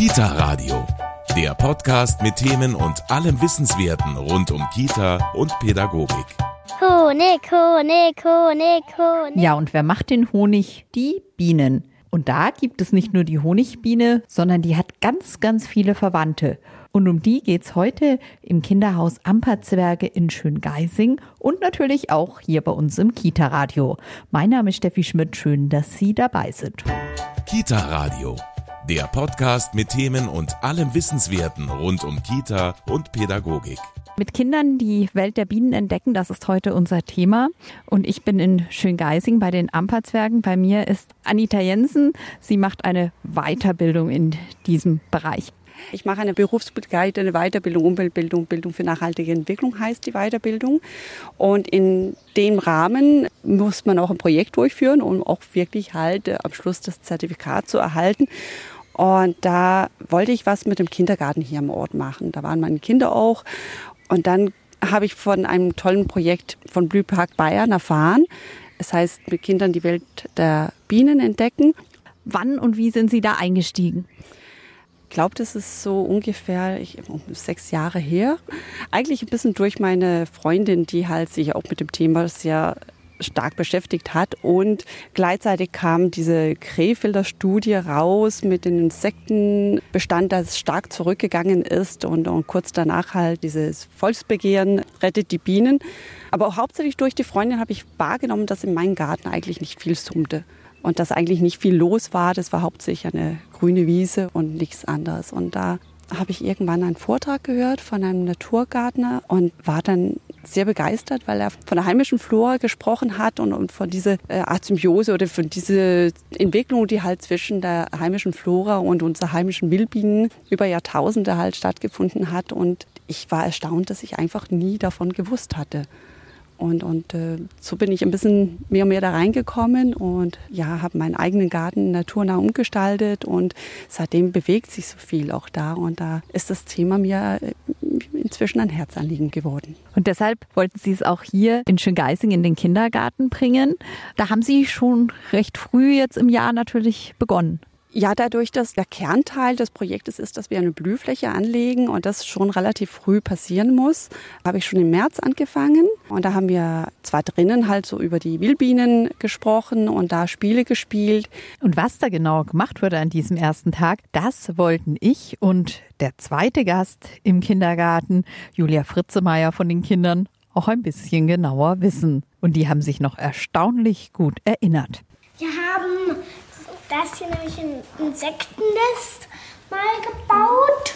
Kita Radio, der Podcast mit Themen und allem Wissenswerten rund um Kita und Pädagogik. Honig, Honig, Honig, Honig. Ja, und wer macht den Honig? Die Bienen. Und da gibt es nicht nur die Honigbiene, sondern die hat ganz, ganz viele Verwandte. Und um die geht's heute im Kinderhaus Amperzwerge in Schöngeising und natürlich auch hier bei uns im Kita-Radio. Mein Name ist Steffi Schmidt, schön, dass Sie dabei sind. Kita Radio, der Podcast mit Themen und allem Wissenswerten rund um Kita und Pädagogik. Mit Kindern die Welt der Bienen entdecken, das ist heute unser Thema. Und ich bin in Schöngeising bei den Amperzwergen. Bei mir ist Anita Jensen. Sie macht eine Weiterbildung in diesem Bereich. Ich mache eine berufsbegleitende Weiterbildung, Umweltbildung, Bildung für nachhaltige Entwicklung heißt die Weiterbildung. Und in dem Rahmen muss man auch ein Projekt durchführen, um auch wirklich halt äh, am Schluss das Zertifikat zu erhalten. Und da wollte ich was mit dem Kindergarten hier am Ort machen. Da waren meine Kinder auch. Und dann habe ich von einem tollen Projekt von Blühpark Bayern erfahren. Es heißt, mit Kindern die Welt der Bienen entdecken. Wann und wie sind Sie da eingestiegen? Ich glaube, das ist so ungefähr ich, sechs Jahre her. Eigentlich ein bisschen durch meine Freundin, die halt sich auch mit dem Thema sehr stark beschäftigt hat. Und gleichzeitig kam diese Krefelder Studie raus mit dem Insektenbestand, das stark zurückgegangen ist. Und, und kurz danach halt dieses Volksbegehren rettet die Bienen. Aber auch hauptsächlich durch die Freundin habe ich wahrgenommen, dass in meinem Garten eigentlich nicht viel summte und dass eigentlich nicht viel los war. Das war hauptsächlich eine grüne Wiese und nichts anderes. Und da habe ich irgendwann einen Vortrag gehört von einem Naturgärtner und war dann sehr begeistert, weil er von der heimischen Flora gesprochen hat und, und von dieser äh, Art Symbiose oder von dieser Entwicklung, die halt zwischen der heimischen Flora und unserer heimischen Wildbienen über Jahrtausende halt stattgefunden hat. Und ich war erstaunt, dass ich einfach nie davon gewusst hatte. Und, und äh, so bin ich ein bisschen mehr und mehr da reingekommen und ja, habe meinen eigenen Garten naturnah umgestaltet und seitdem bewegt sich so viel auch da und da ist das Thema mir äh, inzwischen ein Herzanliegen geworden. Und deshalb wollten Sie es auch hier in Schöngeising in den Kindergarten bringen. Da haben Sie schon recht früh jetzt im Jahr natürlich begonnen. Ja, dadurch, dass der Kernteil des Projektes ist, dass wir eine Blühfläche anlegen und das schon relativ früh passieren muss, habe ich schon im März angefangen. Und da haben wir zwar drinnen halt so über die Wildbienen gesprochen und da Spiele gespielt. Und was da genau gemacht wurde an diesem ersten Tag, das wollten ich und der zweite Gast im Kindergarten, Julia Fritzemeier von den Kindern, auch ein bisschen genauer wissen. Und die haben sich noch erstaunlich gut erinnert. Wir haben das hier nämlich ein Insektennest mal gebaut.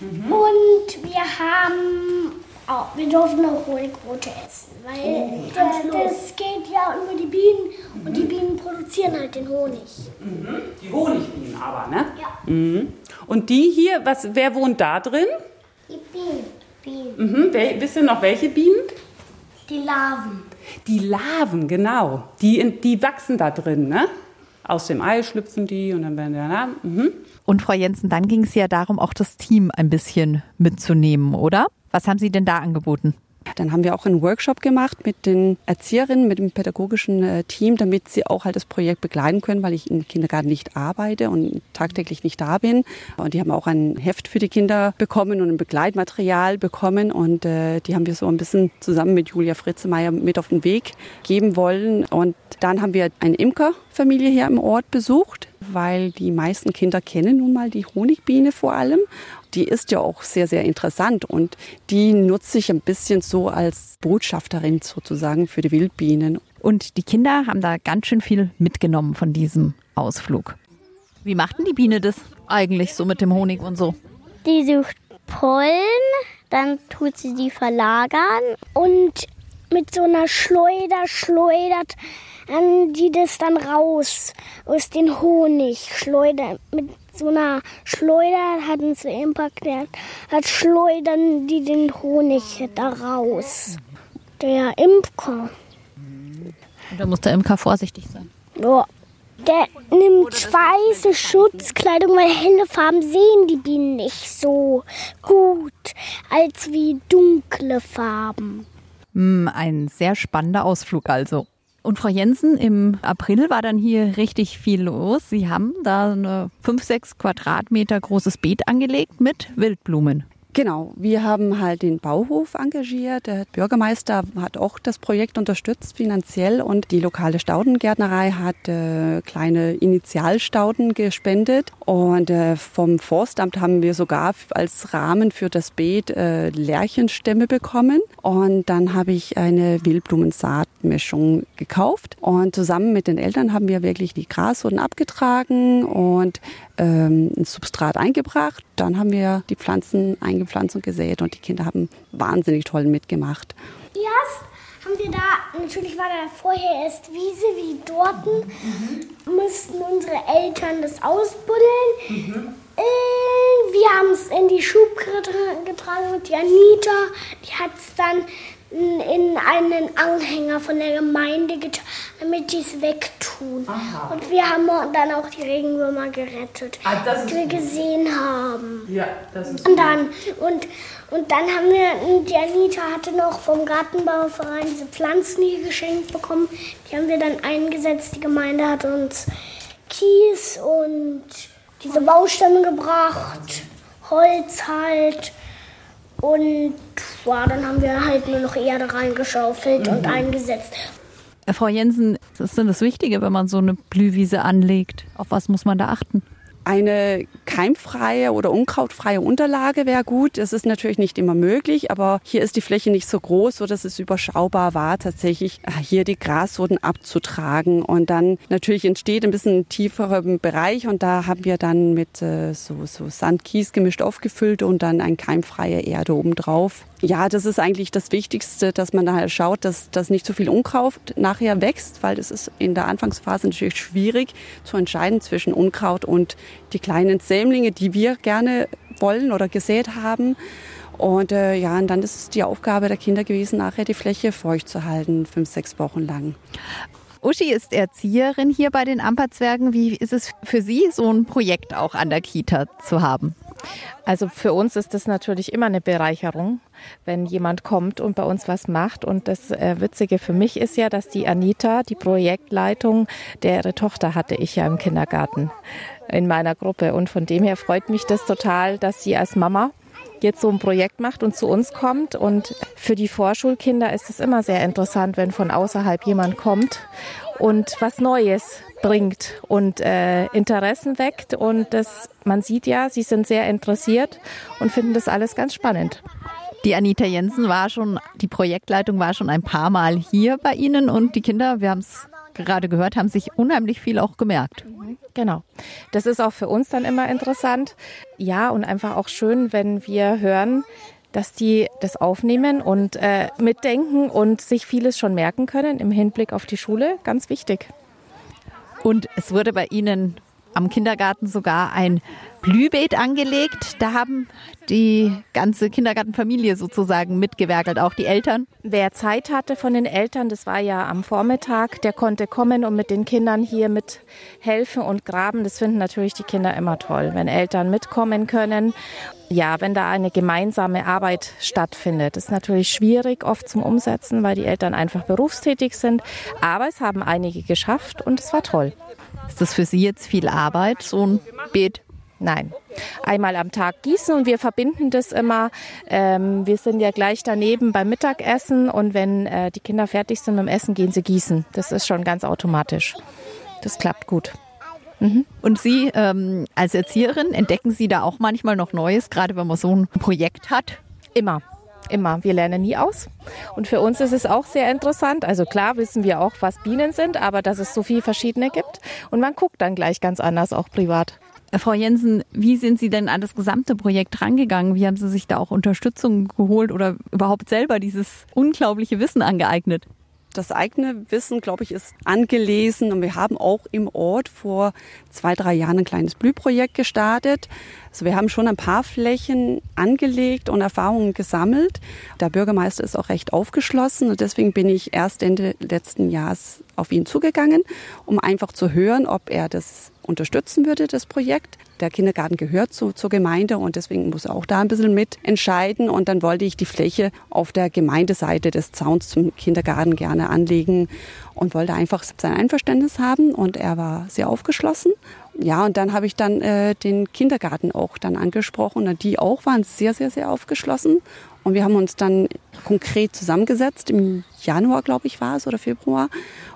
Mhm. Und wir haben auch, wir durften auch Honigbrote essen, weil oh, der, das geht ja über die Bienen mhm. und die Bienen produzieren halt den Honig. Mhm. Die Honigbienen aber, ne? Ja. Mhm. Und die hier, was, wer wohnt da drin? Die Bienen. Bienen. Mhm. Wel, wisst ihr noch welche Bienen? Die Larven. Die Larven, genau. Die, die wachsen da drin, ne? Aus dem Ei schlüpfen die und dann werden die dann. Mhm. Und Frau Jensen, dann ging es ja darum, auch das Team ein bisschen mitzunehmen, oder? Was haben Sie denn da angeboten? Dann haben wir auch einen Workshop gemacht mit den Erzieherinnen, mit dem pädagogischen äh, Team, damit sie auch halt das Projekt begleiten können, weil ich im Kindergarten nicht arbeite und tagtäglich nicht da bin. Und die haben auch ein Heft für die Kinder bekommen und ein Begleitmaterial bekommen. Und äh, die haben wir so ein bisschen zusammen mit Julia Fritzemeier mit auf den Weg geben wollen. Und dann haben wir eine Imkerfamilie hier im Ort besucht, weil die meisten Kinder kennen nun mal die Honigbiene vor allem die ist ja auch sehr, sehr interessant und die nutze ich ein bisschen so als Botschafterin sozusagen für die Wildbienen. Und die Kinder haben da ganz schön viel mitgenommen von diesem Ausflug. Wie macht denn die Biene das eigentlich so mit dem Honig und so? Die sucht Pollen, dann tut sie die verlagern und mit so einer Schleuder schleudert die das dann raus aus dem Honig. Schleudern mit so einer Schleuder, hatten sie eben erklärt, hat schleudern die den Honig da raus. Der Imker. Und da muss der Imker vorsichtig sein. Ja. Der nimmt weiße Schutzkleidung, weil helle Farben sehen die Bienen nicht so gut als wie dunkle Farben. Hm, ein sehr spannender Ausflug also. Und Frau Jensen, im April war dann hier richtig viel los. Sie haben da ein 5, 6 Quadratmeter großes Beet angelegt mit Wildblumen. Genau, wir haben halt den Bauhof engagiert. Der Bürgermeister hat auch das Projekt unterstützt finanziell und die lokale Staudengärtnerei hat äh, kleine Initialstauden gespendet und äh, vom Forstamt haben wir sogar als Rahmen für das Beet äh, Lärchenstämme bekommen und dann habe ich eine Wildblumensaatmischung gekauft und zusammen mit den Eltern haben wir wirklich die Graswurden abgetragen und ähm, ein Substrat eingebracht. Dann haben wir die Pflanzen eingepflanzt und gesät und die Kinder haben wahnsinnig toll mitgemacht. Erst haben wir da, natürlich war da vorher erst Wiese wie dort, mhm. mussten unsere Eltern das ausbuddeln. Mhm. Äh, wir haben es in die Schub getragen und die Anita, die hat es dann in einen Anhänger von der Gemeinde getan, damit die es wegtun. Aha. Und wir haben dann auch die Regenwürmer gerettet, ah, die wir gesehen haben. Ja, das ist Und dann, und, und dann haben wir, die Anita hatte noch vom Gartenbauverein diese Pflanzen hier geschenkt bekommen. Die haben wir dann eingesetzt. Die Gemeinde hat uns Kies und diese Baustämme gebracht, Holz halt. Und ja, dann haben wir halt nur noch Erde reingeschaufelt mhm. und eingesetzt. Äh, Frau Jensen, was ist denn das Wichtige, wenn man so eine Blühwiese anlegt? Auf was muss man da achten? Eine keimfreie oder unkrautfreie Unterlage wäre gut. Das ist natürlich nicht immer möglich, aber hier ist die Fläche nicht so groß, sodass es überschaubar war, tatsächlich äh, hier die Graswurden abzutragen. Und dann natürlich entsteht ein bisschen tieferer Bereich und da haben wir dann mit äh, so, so Sand, Kies gemischt aufgefüllt und dann eine keimfreie Erde obendrauf. Ja, das ist eigentlich das Wichtigste, dass man da halt schaut, dass, dass nicht so viel Unkraut nachher wächst, weil das ist in der Anfangsphase natürlich schwierig zu entscheiden zwischen Unkraut und die kleinen Sämlinge, die wir gerne wollen oder gesät haben. Und äh, ja, und dann ist es die Aufgabe der Kinder gewesen, nachher die Fläche feucht zu halten, fünf, sechs Wochen lang. Uschi ist Erzieherin hier bei den Amperzwergen. Wie ist es für Sie, so ein Projekt auch an der Kita zu haben? Also für uns ist das natürlich immer eine Bereicherung, wenn jemand kommt und bei uns was macht. Und das äh, Witzige für mich ist ja, dass die Anita, die Projektleitung, deren Tochter hatte ich ja im Kindergarten in meiner Gruppe. Und von dem her freut mich das total, dass sie als Mama jetzt so ein Projekt macht und zu uns kommt. Und für die Vorschulkinder ist es immer sehr interessant, wenn von außerhalb jemand kommt und was Neues bringt und äh, Interessen weckt. Und das, man sieht ja, sie sind sehr interessiert und finden das alles ganz spannend. Die Anita Jensen war schon, die Projektleitung war schon ein paar Mal hier bei Ihnen und die Kinder, wir haben es gerade gehört, haben sich unheimlich viel auch gemerkt. Genau. Das ist auch für uns dann immer interessant. Ja, und einfach auch schön, wenn wir hören, dass die das aufnehmen und äh, mitdenken und sich vieles schon merken können im Hinblick auf die Schule. Ganz wichtig. Und es wurde bei Ihnen am Kindergarten sogar ein Blühbeet angelegt. Da haben die ganze Kindergartenfamilie sozusagen mitgewerkelt, auch die Eltern. Wer Zeit hatte von den Eltern, das war ja am Vormittag, der konnte kommen und mit den Kindern hier mithelfen und graben. Das finden natürlich die Kinder immer toll, wenn Eltern mitkommen können. Ja, wenn da eine gemeinsame Arbeit stattfindet. Das ist natürlich schwierig oft zum Umsetzen, weil die Eltern einfach berufstätig sind. Aber es haben einige geschafft und es war toll. Ist das für Sie jetzt viel Arbeit, so ein Beet? Nein. Einmal am Tag gießen und wir verbinden das immer. Ähm, wir sind ja gleich daneben beim Mittagessen und wenn äh, die Kinder fertig sind mit dem Essen, gehen sie gießen. Das ist schon ganz automatisch. Das klappt gut. Mhm. Und Sie ähm, als Erzieherin, entdecken Sie da auch manchmal noch Neues, gerade wenn man so ein Projekt hat? Immer. Immer. Wir lernen nie aus. Und für uns ist es auch sehr interessant. Also klar wissen wir auch, was Bienen sind, aber dass es so viele verschiedene gibt. Und man guckt dann gleich ganz anders, auch privat. Frau Jensen, wie sind Sie denn an das gesamte Projekt rangegangen? Wie haben Sie sich da auch Unterstützung geholt oder überhaupt selber dieses unglaubliche Wissen angeeignet? das eigene Wissen, glaube ich, ist angelesen und wir haben auch im Ort vor zwei, drei Jahren ein kleines Blühprojekt gestartet. Also wir haben schon ein paar Flächen angelegt und Erfahrungen gesammelt. Der Bürgermeister ist auch recht aufgeschlossen und deswegen bin ich erst Ende letzten Jahres auf ihn zugegangen, um einfach zu hören, ob er das unterstützen würde, das Projekt. Der Kindergarten gehört zu, zur Gemeinde und deswegen muss er auch da ein bisschen mit entscheiden. Und dann wollte ich die Fläche auf der Gemeindeseite des Zauns zum Kindergarten gerne anlegen und wollte einfach sein Einverständnis haben. Und er war sehr aufgeschlossen. Ja, und dann habe ich dann äh, den Kindergarten auch dann angesprochen und die auch waren sehr, sehr, sehr aufgeschlossen. Und wir haben uns dann konkret zusammengesetzt, im Januar, glaube ich, war es, oder Februar,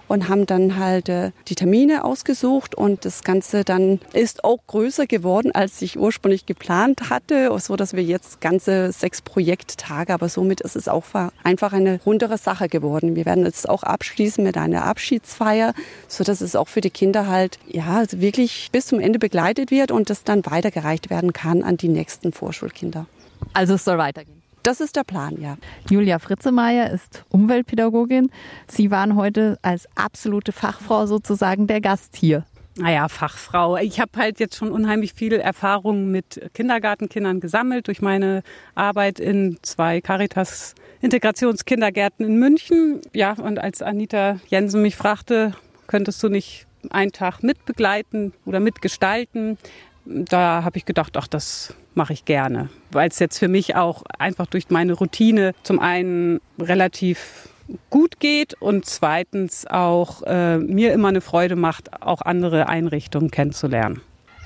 und haben dann halt äh, die Termine ausgesucht und das Ganze dann ist auch größer geworden, als ich ursprünglich geplant hatte, so dass wir jetzt ganze sechs Projekttage, aber somit ist es auch einfach eine rundere Sache geworden. Wir werden jetzt auch abschließen mit einer Abschiedsfeier, so dass es auch für die Kinder halt ja wirklich bis zum Ende begleitet wird und das dann weitergereicht werden kann an die nächsten Vorschulkinder. Also es soll weitergehen. Das ist der Plan, ja. Julia Fritzemeyer ist Umweltpädagogin. Sie waren heute als absolute Fachfrau sozusagen der Gast hier. Naja, Fachfrau. Ich habe halt jetzt schon unheimlich viel Erfahrung mit Kindergartenkindern gesammelt durch meine Arbeit in zwei Caritas Integrationskindergärten in München. Ja, und als Anita Jensen mich fragte, könntest du nicht einen Tag mitbegleiten oder mitgestalten, da habe ich gedacht, ach, das mache ich gerne, weil es jetzt für mich auch einfach durch meine Routine zum einen relativ gut geht und zweitens auch äh, mir immer eine Freude macht, auch andere Einrichtungen kennenzulernen.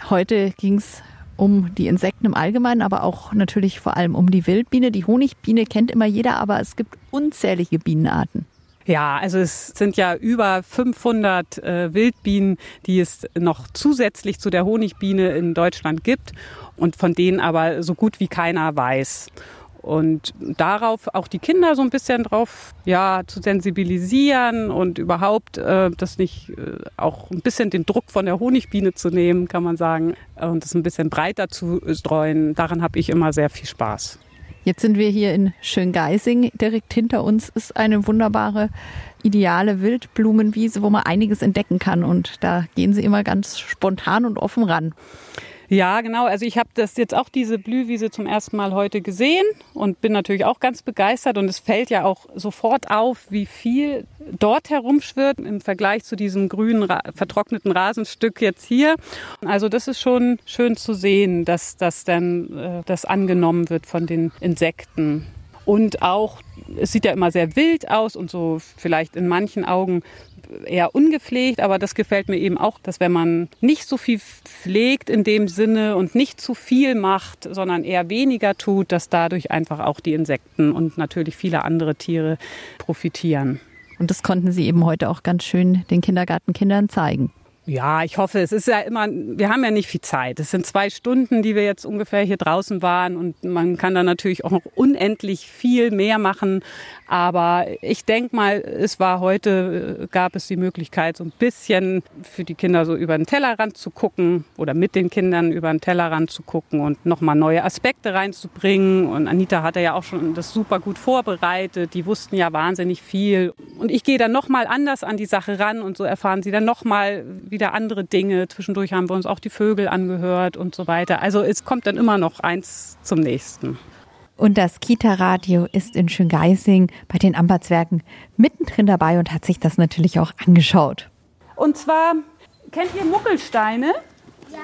Heute ging es um die Insekten im Allgemeinen, aber auch natürlich vor allem um die Wildbiene. Die Honigbiene kennt immer jeder, aber es gibt unzählige Bienenarten. Ja, also es sind ja über 500 äh, Wildbienen, die es noch zusätzlich zu der Honigbiene in Deutschland gibt und von denen aber so gut wie keiner weiß. Und darauf auch die Kinder so ein bisschen drauf ja, zu sensibilisieren und überhaupt äh, das nicht äh, auch ein bisschen den Druck von der Honigbiene zu nehmen, kann man sagen, und das ein bisschen breiter zu streuen. Daran habe ich immer sehr viel Spaß. Jetzt sind wir hier in Schöngeising. Direkt hinter uns ist eine wunderbare, ideale Wildblumenwiese, wo man einiges entdecken kann. Und da gehen Sie immer ganz spontan und offen ran. Ja, genau. Also ich habe das jetzt auch diese Blühwiese zum ersten Mal heute gesehen und bin natürlich auch ganz begeistert. Und es fällt ja auch sofort auf, wie viel dort herumschwirrt im Vergleich zu diesem grünen, vertrockneten Rasenstück jetzt hier. Also das ist schon schön zu sehen, dass das dann äh, das angenommen wird von den Insekten. Und auch, es sieht ja immer sehr wild aus und so vielleicht in manchen Augen eher ungepflegt, aber das gefällt mir eben auch, dass wenn man nicht so viel pflegt in dem Sinne und nicht zu viel macht, sondern eher weniger tut, dass dadurch einfach auch die Insekten und natürlich viele andere Tiere profitieren. Und das konnten Sie eben heute auch ganz schön den Kindergartenkindern zeigen. Ja, ich hoffe, es ist ja immer, wir haben ja nicht viel Zeit. Es sind zwei Stunden, die wir jetzt ungefähr hier draußen waren und man kann da natürlich auch noch unendlich viel mehr machen. Aber ich denke mal, es war heute, äh, gab es die Möglichkeit, so ein bisschen für die Kinder so über den Tellerrand zu gucken oder mit den Kindern über den Tellerrand zu gucken und nochmal neue Aspekte reinzubringen. Und Anita hatte ja auch schon das super gut vorbereitet. Die wussten ja wahnsinnig viel. Und ich gehe dann nochmal anders an die Sache ran und so erfahren sie dann nochmal wieder andere Dinge. Zwischendurch haben wir uns auch die Vögel angehört und so weiter. Also es kommt dann immer noch eins zum nächsten. Und das Kita-Radio ist in Schöngeising bei den Amperzwergen mittendrin dabei und hat sich das natürlich auch angeschaut. Und zwar, kennt ihr Muckelsteine? Ja.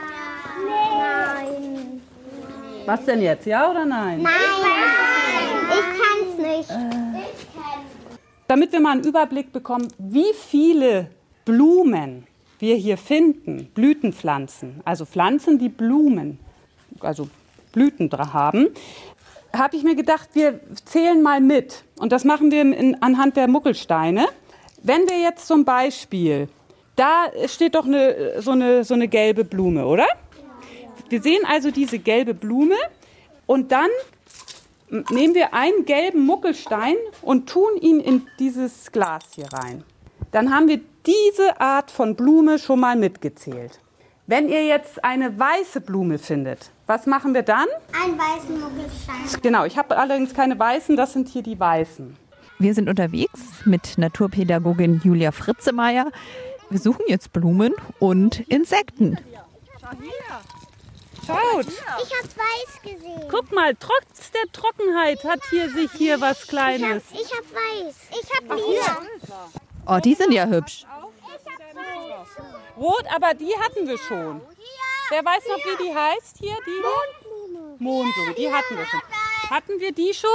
Nein. Was denn jetzt, ja oder nein? Nein. Ich kann's nicht. Damit wir mal einen Überblick bekommen, wie viele Blumen wir hier finden, Blütenpflanzen, also Pflanzen, die Blumen, also Blüten haben, habe ich mir gedacht, wir zählen mal mit. Und das machen wir in, anhand der Muckelsteine. Wenn wir jetzt zum Beispiel, da steht doch eine, so, eine, so eine gelbe Blume, oder? Wir sehen also diese gelbe Blume und dann nehmen wir einen gelben Muckelstein und tun ihn in dieses Glas hier rein. Dann haben wir diese Art von Blume schon mal mitgezählt. Wenn ihr jetzt eine weiße Blume findet, was machen wir dann? Einen weißen Muckelstein. Genau, ich habe allerdings keine weißen, das sind hier die weißen. Wir sind unterwegs mit Naturpädagogin Julia Fritzemeyer. Wir suchen jetzt Blumen und Insekten. Schaut, Ich habe weiß gesehen. guck mal, trotz der Trockenheit hat hier sich hier was Kleines. Ich habe weiß. Ich habe lila. Oh, die sind ja hübsch. Rot, aber die hatten wir schon. Wer weiß noch, wie die heißt hier? Die Mondblume. Mondblume, die hatten wir schon. Hatten wir die schon?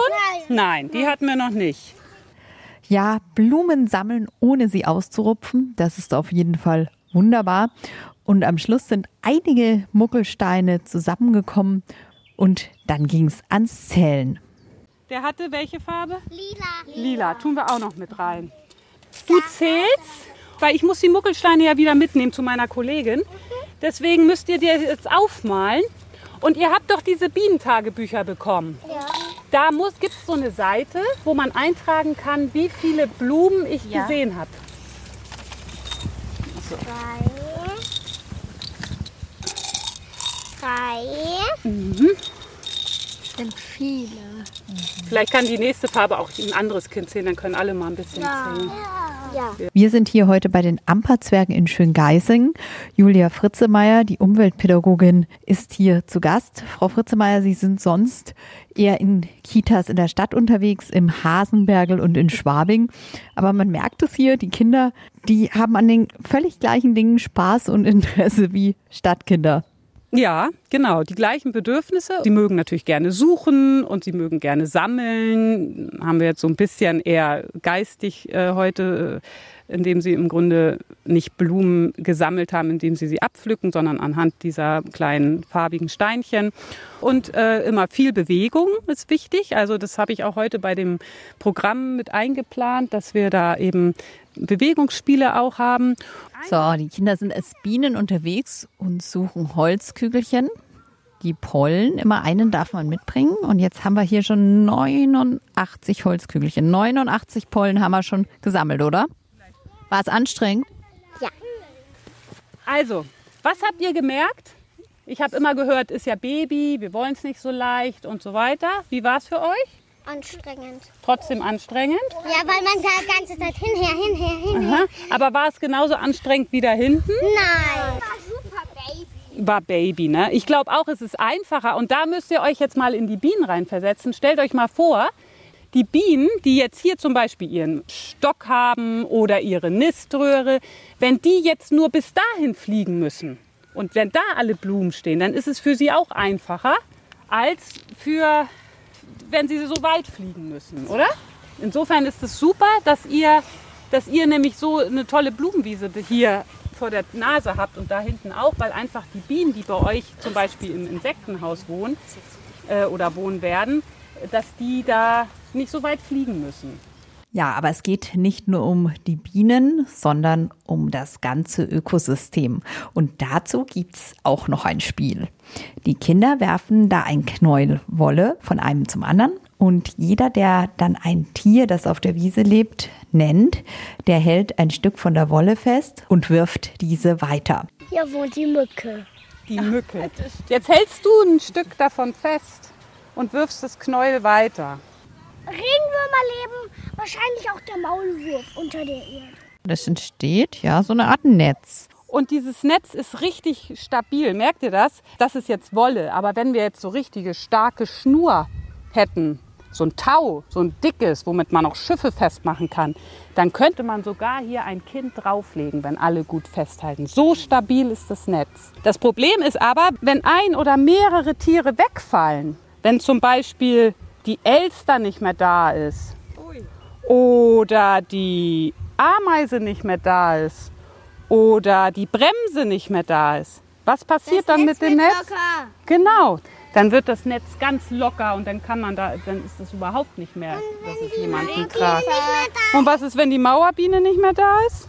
Nein, die hatten wir noch nicht. Ja, Blumen sammeln, ohne sie auszurupfen, das ist auf jeden Fall wunderbar. Und am Schluss sind einige Muckelsteine zusammengekommen und dann ging es ans Zählen. Der hatte welche Farbe? Lila. Lila. Tun wir auch noch mit rein. Du zählst, weil ich muss die Muckelsteine ja wieder mitnehmen zu meiner Kollegin. Deswegen müsst ihr dir jetzt aufmalen. Und ihr habt doch diese Bienentagebücher bekommen. Ja. Da gibt es so eine Seite, wo man eintragen kann, wie viele Blumen ich Ja. gesehen habe. Drei. Drei. Mhm. Sind viele. Vielleicht kann die nächste Farbe auch ein anderes Kind sehen, dann können alle mal ein bisschen zählen. Ja. Wir sind hier heute bei den Amperzwergen in Schöngeising. Julia Fritzemeier, die Umweltpädagogin, ist hier zu Gast. Frau Fritzemeier, Sie sind sonst eher in Kitas in der Stadt unterwegs, im Hasenbergel und in Schwabing. Aber man merkt es hier, die Kinder, die haben an den völlig gleichen Dingen Spaß und Interesse wie Stadtkinder. Ja, genau, die gleichen Bedürfnisse. Sie mögen natürlich gerne suchen und sie mögen gerne sammeln. Haben wir jetzt so ein bisschen eher geistig äh, heute, äh, indem sie im Grunde nicht Blumen gesammelt haben, indem sie sie abpflücken, sondern anhand dieser kleinen farbigen Steinchen. Und äh, immer viel Bewegung ist wichtig. Also das habe ich auch heute bei dem Programm mit eingeplant, dass wir da eben Bewegungsspiele auch haben. So, die Kinder sind als Bienen unterwegs und suchen Holzkügelchen. Die Pollen, immer einen darf man mitbringen. Und jetzt haben wir hier schon 89 Holzkügelchen. 89 Pollen haben wir schon gesammelt, oder? War es anstrengend? Also, was habt ihr gemerkt? Ich habe immer gehört, ist ja Baby, wir wollen es nicht so leicht und so weiter. Wie war es für euch? Anstrengend. Trotzdem anstrengend. Ja, weil man da die ganze Zeit hinher, hinher, hinher. Aha. Aber war es genauso anstrengend wie da hinten? Nein. War super, Baby. War Baby, ne? Ich glaube auch, es ist einfacher. Und da müsst ihr euch jetzt mal in die Bienen reinversetzen. Stellt euch mal vor, die Bienen, die jetzt hier zum Beispiel ihren Stock haben oder ihre Niströhre, wenn die jetzt nur bis dahin fliegen müssen und wenn da alle Blumen stehen, dann ist es für sie auch einfacher als für, wenn sie so weit fliegen müssen, oder? Insofern ist es super, dass ihr, dass ihr nämlich so eine tolle Blumenwiese hier vor der Nase habt und da hinten auch, weil einfach die Bienen, die bei euch zum Beispiel im Insektenhaus wohnen äh, oder wohnen werden, dass die da nicht so weit fliegen müssen. Ja, aber es geht nicht nur um die Bienen, sondern um das ganze Ökosystem. Und dazu gibt's auch noch ein Spiel. Die Kinder werfen da ein Knäuel Wolle von einem zum anderen. Und jeder, der dann ein Tier, das auf der Wiese lebt, nennt, der hält ein Stück von der Wolle fest und wirft diese weiter. Hier wohnt die Mücke. Die Mücke. Jetzt hältst du ein Stück davon fest und wirfst das Knäuel weiter. Regenwürmer leben wahrscheinlich auch der Maulwurf unter der Erde. Das entsteht ja so eine Art Netz. Und dieses Netz ist richtig stabil. Merkt ihr das? Das ist jetzt Wolle. Aber wenn wir jetzt so richtige starke Schnur hätten, so ein Tau, so ein dickes, womit man auch Schiffe festmachen kann, dann könnte man sogar hier ein Kind drauflegen, wenn alle gut festhalten. So stabil ist das Netz. Das Problem ist aber, wenn ein oder mehrere Tiere wegfallen, wenn zum Beispiel die Elster nicht mehr da ist oder die Ameise nicht mehr da ist oder die Bremse nicht mehr da ist. Was passiert dann mit dem Netz? Genau. Dann wird das Netz ganz locker und dann kann man da, dann ist das überhaupt nicht mehr, dass es jemanden tragt. Und was ist, wenn die Mauerbiene nicht mehr da ist?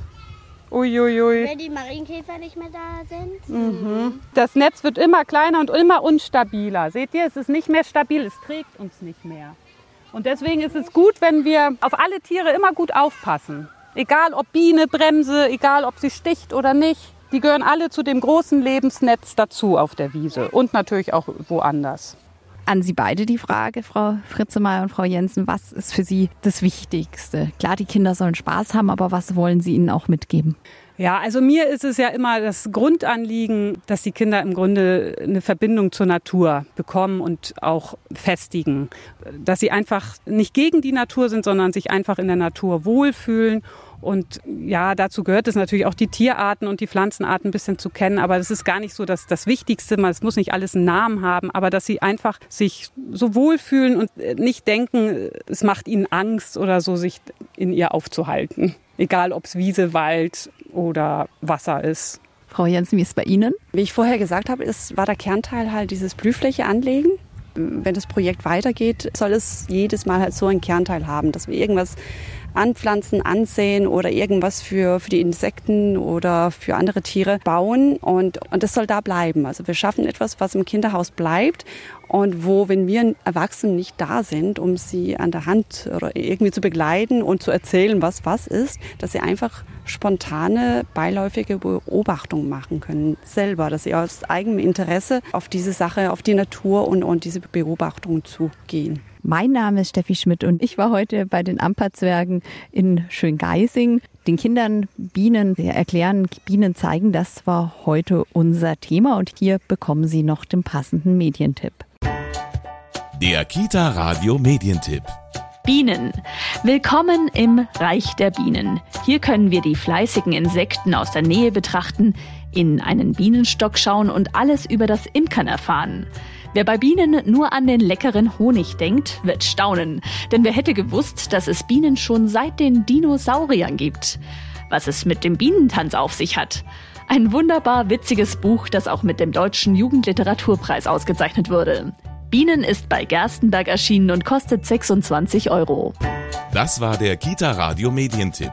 Uiuiui. Wenn die Marienkäfer nicht mehr da sind. Das Netz wird immer kleiner und immer unstabiler. Seht ihr, es ist nicht mehr stabil, es trägt uns nicht mehr. Und deswegen ist es gut, wenn wir auf alle Tiere immer gut aufpassen. Egal ob Biene, Bremse, egal ob sie sticht oder nicht. Die gehören alle zu dem großen Lebensnetz dazu auf der Wiese und natürlich auch woanders. An Sie beide die Frage, Frau Fritzemeyer und Frau Jensen, was ist für Sie das Wichtigste? Klar, die Kinder sollen Spaß haben, aber was wollen Sie ihnen auch mitgeben? Ja, also mir ist es ja immer das Grundanliegen, dass die Kinder im Grunde eine Verbindung zur Natur bekommen und auch festigen. Dass sie einfach nicht gegen die Natur sind, sondern sich einfach in der Natur wohlfühlen Und ja, dazu gehört es natürlich auch die Tierarten und die Pflanzenarten ein bisschen zu kennen. Aber das ist gar nicht so das, das Wichtigste. Es muss nicht alles einen Namen haben, aber dass sie einfach sich so wohlfühlen und nicht denken, es macht ihnen Angst oder so, sich in ihr aufzuhalten. Egal, ob es Wiese, Wald oder Wasser ist. Frau Jensen, wie ist es bei Ihnen? Wie ich vorher gesagt habe, ist, war der Kernteil halt dieses Blühfläche anlegen wenn das Projekt weitergeht, soll es jedes Mal halt so einen Kernteil haben, dass wir irgendwas anpflanzen, ansehen oder irgendwas für, für die Insekten oder für andere Tiere bauen. Und, und das soll da bleiben. Also wir schaffen etwas, was im Kinderhaus bleibt und wo, wenn wir Erwachsenen nicht da sind, um sie an der Hand oder irgendwie zu begleiten und zu erzählen, was was ist, dass sie einfach spontane, beiläufige Beobachtungen machen können, selber, dass sie aus eigenem Interesse auf diese Sache, auf die Natur und, und diese Beobachtungen zugehen. Mein Name ist Steffi Schmidt und ich war heute bei den Amperzwergen in Schöngeising. Den Kindern Bienen erklären, Bienen zeigen, das war heute unser Thema und hier bekommen Sie noch den passenden Medientipp. Der Kita Radio Medientipp. Bienen. Willkommen im Reich der Bienen. Hier können wir die fleißigen Insekten aus der Nähe betrachten, in einen Bienenstock schauen und alles über das Imkern erfahren. Wer bei Bienen nur an den leckeren Honig denkt, wird staunen. Denn wer hätte gewusst, dass es Bienen schon seit den Dinosauriern gibt? Was es mit dem Bienentanz auf sich hat? Ein wunderbar witziges Buch, das auch mit dem Deutschen Jugendliteraturpreis ausgezeichnet wurde. Bienen ist bei Gerstenberg erschienen und kostet 26 Euro. Das war der Kita Radio Medientipp.